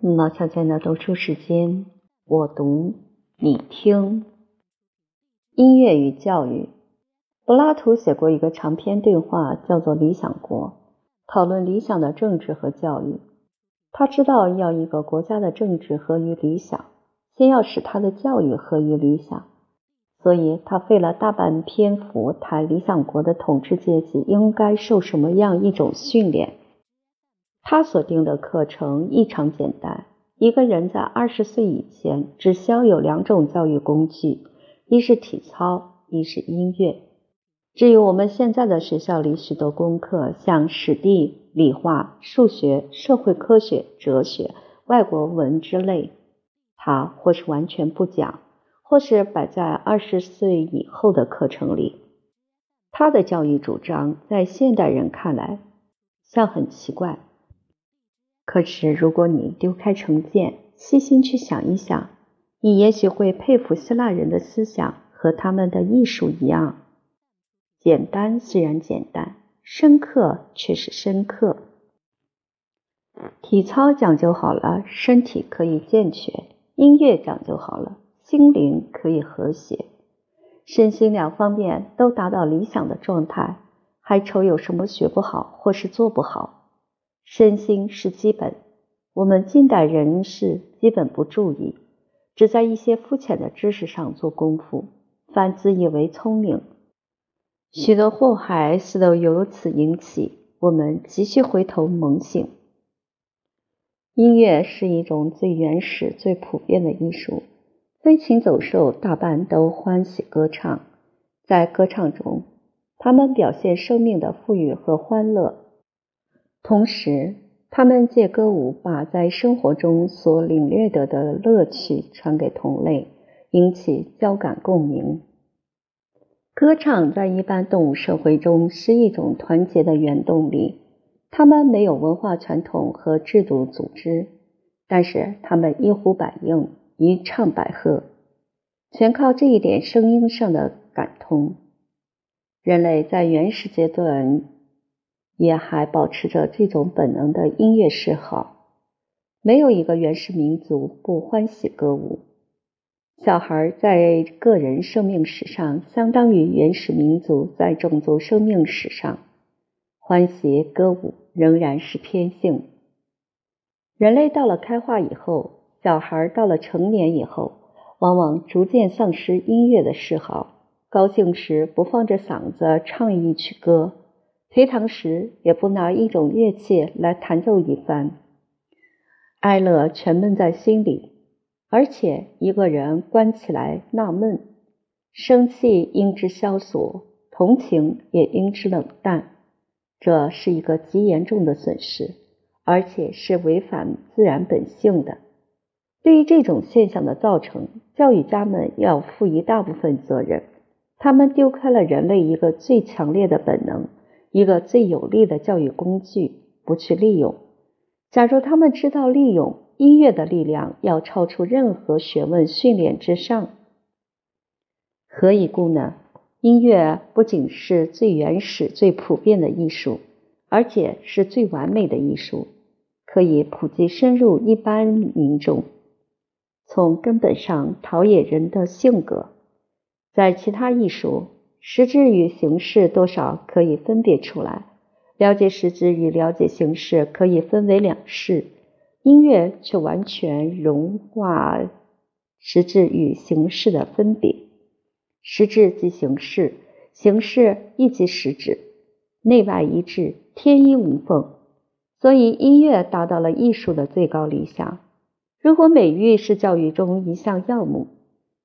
毛小娟的读书时间，我读你听。音乐与教育，柏拉图写过一个长篇对话，叫做《理想国》，讨论理想的政治和教育。他知道，要一个国家的政治合于理想，先要使他的教育合于理想，所以他费了大半篇幅谈理想国的统治阶级应该受什么样一种训练。他所定的课程异常简单。一个人在二十岁以前，只需要有两种教育工具：一是体操，一是音乐。至于我们现在的学校里许多功课，像史地、理化、数学、社会科学、哲学、外国文之类，他或是完全不讲，或是摆在二十岁以后的课程里。他的教育主张在现代人看来像很奇怪。可是，如果你丢开成见，细心去想一想，你也许会佩服希腊人的思想和他们的艺术一样。简单虽然简单，深刻却是深刻。体操讲究好了，身体可以健全；音乐讲究好了，心灵可以和谐。身心两方面都达到理想的状态，还愁有什么学不好或是做不好？身心是基本，我们近代人是基本不注意，只在一些肤浅的知识上做功夫，反自以为聪明，许多祸害似都由此引起。我们急需回头猛醒。音乐是一种最原始、最普遍的艺术，飞禽走兽大半都欢喜歌唱，在歌唱中，他们表现生命的富裕和欢乐。同时，他们借歌舞把在生活中所领略得的乐趣传给同类，引起交感共鸣。歌唱在一般动物社会中是一种团结的原动力。他们没有文化传统和制度组织，但是他们一呼百应，一唱百和，全靠这一点声音上的感通。人类在原始阶段。也还保持着这种本能的音乐嗜好。没有一个原始民族不欢喜歌舞。小孩在个人生命史上，相当于原始民族在种族生命史上。欢喜歌舞仍然是天性。人类到了开化以后，小孩到了成年以后，往往逐渐丧失音乐的嗜好。高兴时不放着嗓子唱一曲歌。颓唐时也不拿一种乐器来弹奏一番，哀乐全闷在心里，而且一个人关起来纳闷，生气因之消索，同情也因之冷淡，这是一个极严重的损失，而且是违反自然本性的。对于这种现象的造成，教育家们要负一大部分责任，他们丢开了人类一个最强烈的本能。一个最有力的教育工具，不去利用。假如他们知道利用音乐的力量，要超出任何学问训练之上，何以故呢？音乐不仅是最原始、最普遍的艺术，而且是最完美的艺术，可以普及深入一般民众，从根本上陶冶人的性格。在其他艺术。实质与形式多少可以分别出来，了解实质与了解形式可以分为两事，音乐却完全融化实质与形式的分别。实质即形式，形式亦即实质，内外一致，天衣无缝。所以音乐达到了艺术的最高理想。如果美育是教育中一项要目，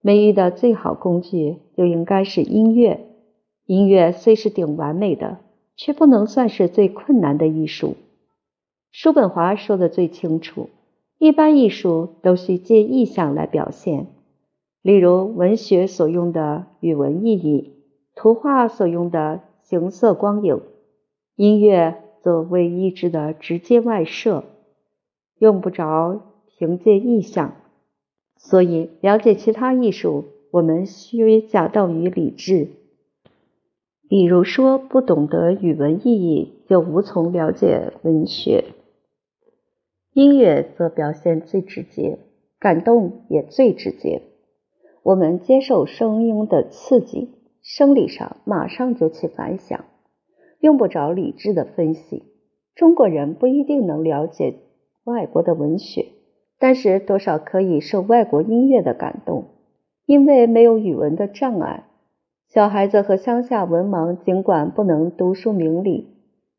美育的最好工具就应该是音乐。音乐虽是顶完美的，却不能算是最困难的艺术。叔本华说的最清楚：一般艺术都需借意象来表现，例如文学所用的语文意义，图画所用的形色光影，音乐则为意志的直接外射，用不着凭借意象。所以，了解其他艺术，我们需假道于理智。比如说，不懂得语文意义，就无从了解文学。音乐则表现最直接，感动也最直接。我们接受声音的刺激，生理上马上就起反响，用不着理智的分析。中国人不一定能了解外国的文学，但是多少可以受外国音乐的感动，因为没有语文的障碍。小孩子和乡下文盲尽管不能读书明理，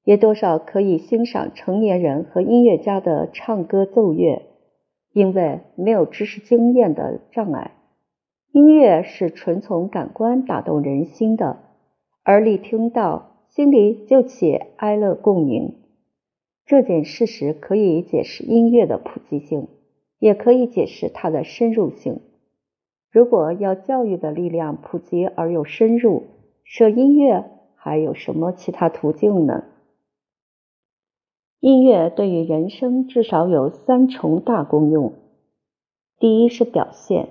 也多少可以欣赏成年人和音乐家的唱歌奏乐，因为没有知识经验的障碍。音乐是纯从感官打动人心的，耳里听到，心里就起哀乐共鸣。这件事实可以解释音乐的普及性，也可以解释它的深入性。如果要教育的力量普及而又深入，舍音乐还有什么其他途径呢？音乐对于人生至少有三重大功用：第一是表现。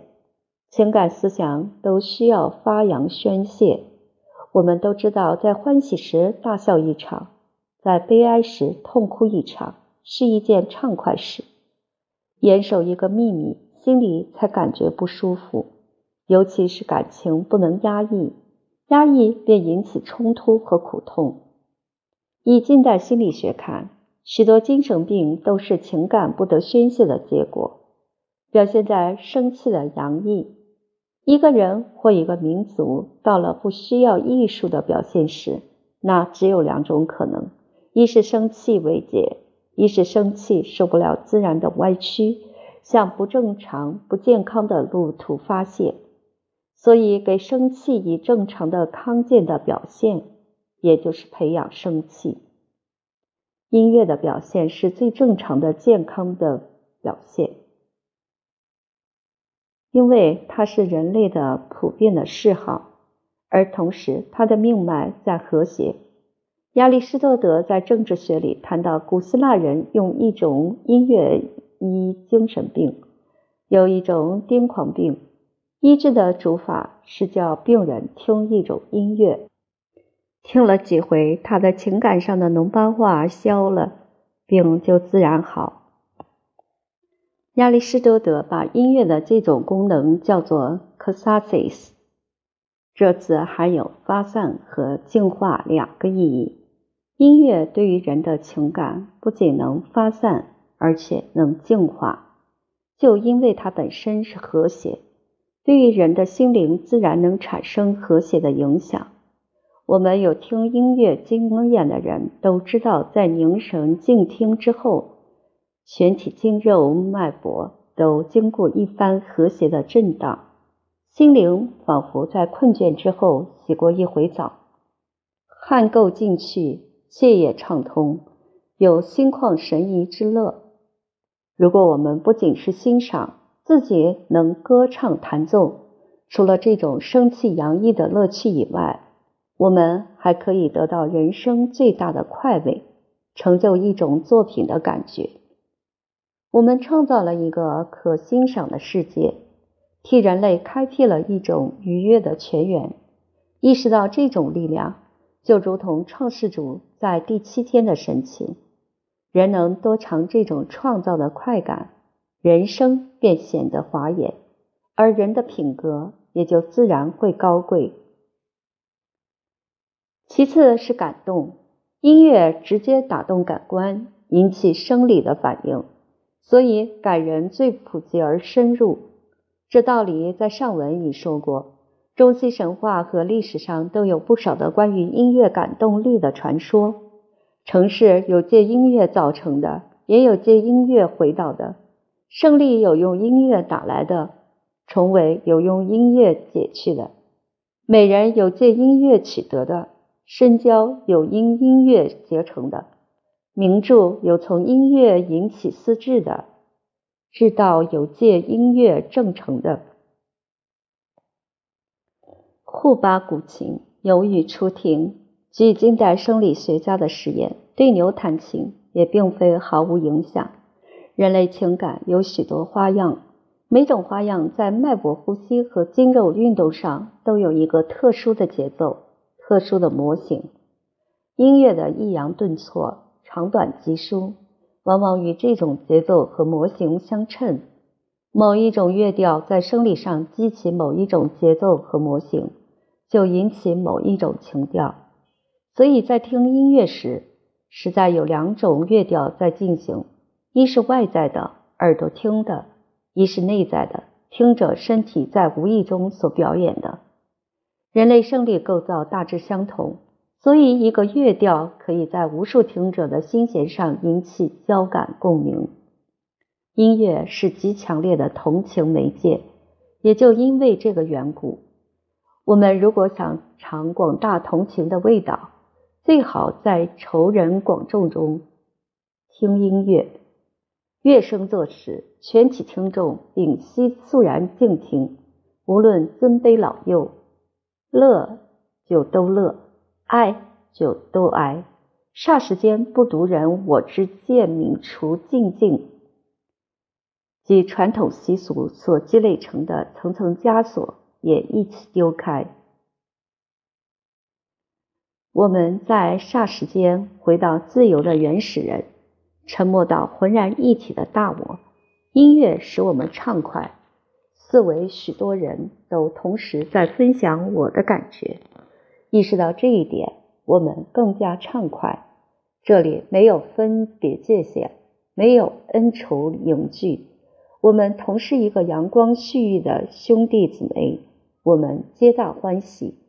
情感思想都需要发扬宣泄。我们都知道，在欢喜时大笑一场，在悲哀时痛哭一场，是一件畅快事。严守一个秘密，心里才感觉不舒服。尤其是感情不能压抑，压抑便引起冲突和苦痛。以近代心理学看，许多精神病都是情感不得宣泄的结果，表现在生气的洋溢。一个人或一个民族到了不需要艺术的表现时，那只有两种可能：一是生气为解，一是生气受不了自然的歪曲，向不正常、不健康的路途发泄。所以，给生气以正常的康健的表现，也就是培养生气。音乐的表现是最正常的健康的表现。因为它是人类的普遍的嗜好，而同时它的命脉在和谐。亚里士多德在政治学里谈到，古希腊人用一种音乐医精神病，有一种癫狂病，医治的主法是叫病人听一种音乐，听了几回，他的情感上的脓斑化消了，病就自然好。亚里士多德把音乐的这种功能叫做 “catharsis”，这词含有发散和净化两个意义。音乐对于人的情感不仅能发散，而且能净化，就因为它本身是和谐，对于人的心灵自然能产生和谐的影响。我们有听音乐经验的人都知道，在凝神静听之后。全体经肉脉搏都经过一番和谐的震荡，心灵仿佛在困倦之后洗过一回澡，汗垢尽去，血液畅通，有心旷神怡之乐。如果我们不仅是欣赏自己能歌唱弹奏，除了这种生气洋溢的乐趣以外，我们还可以得到人生最大的快慰，成就一种作品的感觉。我们创造了一个可欣赏的世界，替人类开辟了一种愉悦的泉源。意识到这种力量，就如同创世主在第七天的神情。人能多尝这种创造的快感，人生便显得华严，而人的品格也就自然会高贵。其次是感动，音乐直接打动感官，引起生理的反应。所以，感人最普及而深入，这道理在上文已说过。中西神话和历史上都有不少的关于音乐感动力的传说。城市有借音乐造成的，也有借音乐回倒的；胜利有用音乐打来的，重围有用音乐解去的；美人有借音乐取得的，深交有因音乐结成的。名著有从音乐引起思智的，至道有借音乐正成的。库巴古琴由于出庭，据近代生理学家的实验，对牛弹琴也并非毫无影响。人类情感有许多花样，每种花样在脉搏呼吸和筋肉运动上都有一个特殊的节奏、特殊的模型。音乐的抑扬顿挫。长短急疏，往往与这种节奏和模型相称。某一种乐调在生理上激起某一种节奏和模型，就引起某一种情调。所以在听音乐时，实在有两种乐调在进行：一是外在的，耳朵听的；一是内在的，听者身体在无意中所表演的。人类生理构造大致相同，所以一个乐调可以在无数听者的心弦上引起交感共鸣。音乐是极强烈的同情媒介，也就因为这个缘故，我们如果想尝广大同情的味道，最好在仇人广众中听音乐。乐声作时，全体听众屏息肃然静听，无论尊卑老幼，乐就都乐，哀就都哀。霎时间，不独人我之见泯除尽尽。及传统习俗所积累成的层层枷锁也一起丢开。我们在霎时间回到自由的原始人，沉默到浑然一体的大我。音乐使我们畅快，四围许多人都同时在分享我的感觉。意识到这一点，我们更加畅快。这里没有分别界限，没有恩仇凝聚。我们同是一个阳光煦育的兄弟姊妹，我们皆大欢喜。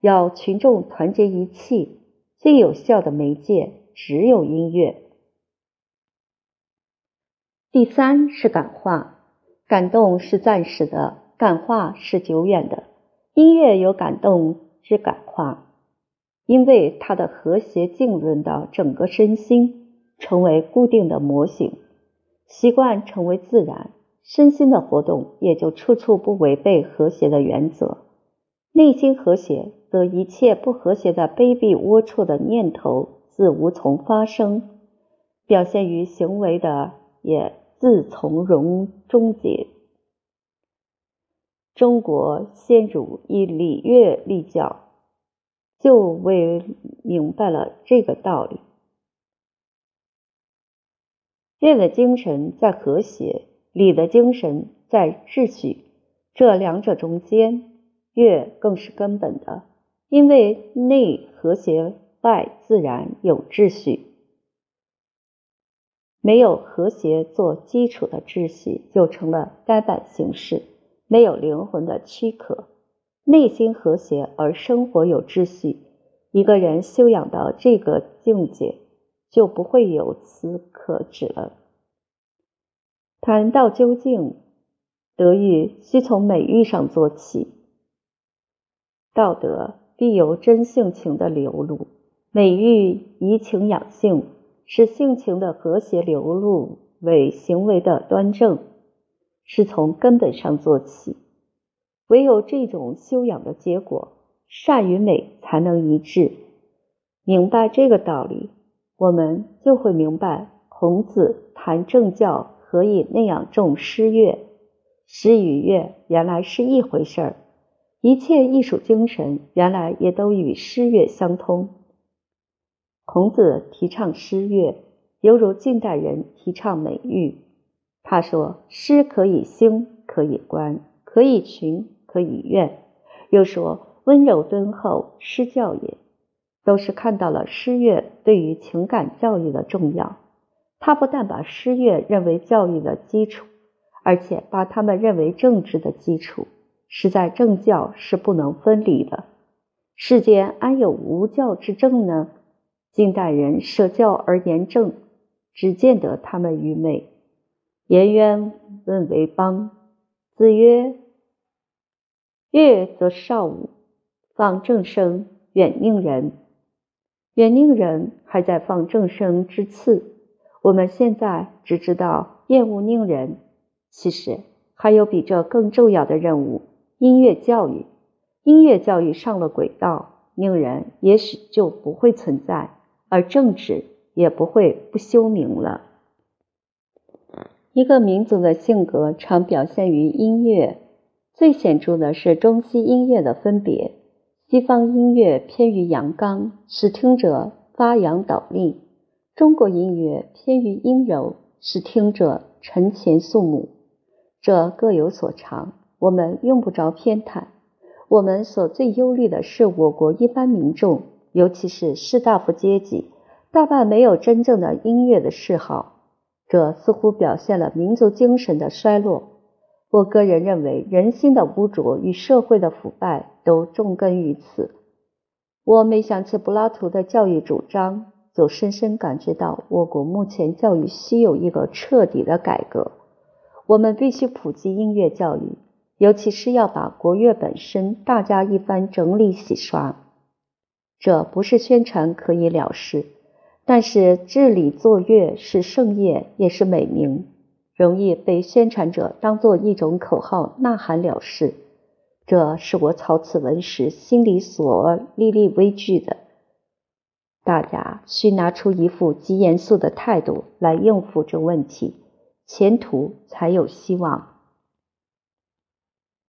要群众团结一气，最有效的媒介只有音乐。第三是感化，感动是暂时的，感化是久远的。音乐有感动之感化，因为它的和谐浸润到整个身心，成为固定的模型。习惯成为自然，身心的活动也就处处不违背和谐的原则。内心和谐，则一切不和谐的卑鄙龌龊的念头自无从发生，表现于行为的也自从容终结。中国先主以礼乐立教，就为明白了这个道理。乐的精神在和谐，礼的精神在秩序，这两者中间，乐更是根本的，因为内和谐，外自然有秩序。没有和谐做基础的秩序，就成了呆板形式，没有灵魂的躯壳。内心和谐而生活有秩序，一个人修养到这个境界。就不会有此可指了。谈到究竟，德育需从美育上做起。道德必有真性情的流露，美育怡情养性，使性情的和谐流露为行为的端正，是从根本上做起。唯有这种修养的结果，善与美才能一致。明白这个道理。我们就会明白，孔子谈政教何以那样重诗乐？诗与乐原来是一回事儿，一切艺术精神原来也都与诗乐相通。孔子提倡诗乐，犹如近代人提倡美育。他说：“诗可以兴，可以观，可以群，可以怨。”又说：“温柔敦厚，诗教也。”都是看到了诗乐对于情感教育的重要。他不但把诗乐认为教育的基础，而且把他们认为政治的基础，实在政教是不能分离的。世间安有无教之政呢？近代人舍教而言政，只见得他们愚昧。颜渊问为邦，子曰：“乐则少武，放正声，远宁人。”远宁人还在放正声之次，我们现在只知道厌恶宁人，其实还有比这更重要的任务——音乐教育。音乐教育上了轨道，宁人也许就不会存在，而政治也不会不休明了。一个民族的性格常表现于音乐，最显著的是中西音乐的分别。西方音乐偏于阳刚，使听者发扬倒立；中国音乐偏于阴柔，使听者沉潜肃穆，这各有所长，我们用不着偏袒。我们所最忧虑的是，我国一般民众，尤其是士大夫阶级，大半没有真正的音乐的嗜好，这似乎表现了民族精神的衰落。我个人认为，人心的污浊与社会的腐败都重根于此。我每想起柏拉图的教育主张，就深深感觉到我国目前教育需有一个彻底的改革。我们必须普及音乐教育。尤其是要把国乐本身大加一番整理洗刷，这不是宣传可以了事，但是治理作乐是盛业，也是美名，容易被宣传者当作一种口号呐喊了事。这是我草此文时心里所历历畏惧的。大家需拿出一副极严肃的态度来应付这问题，前途才有希望。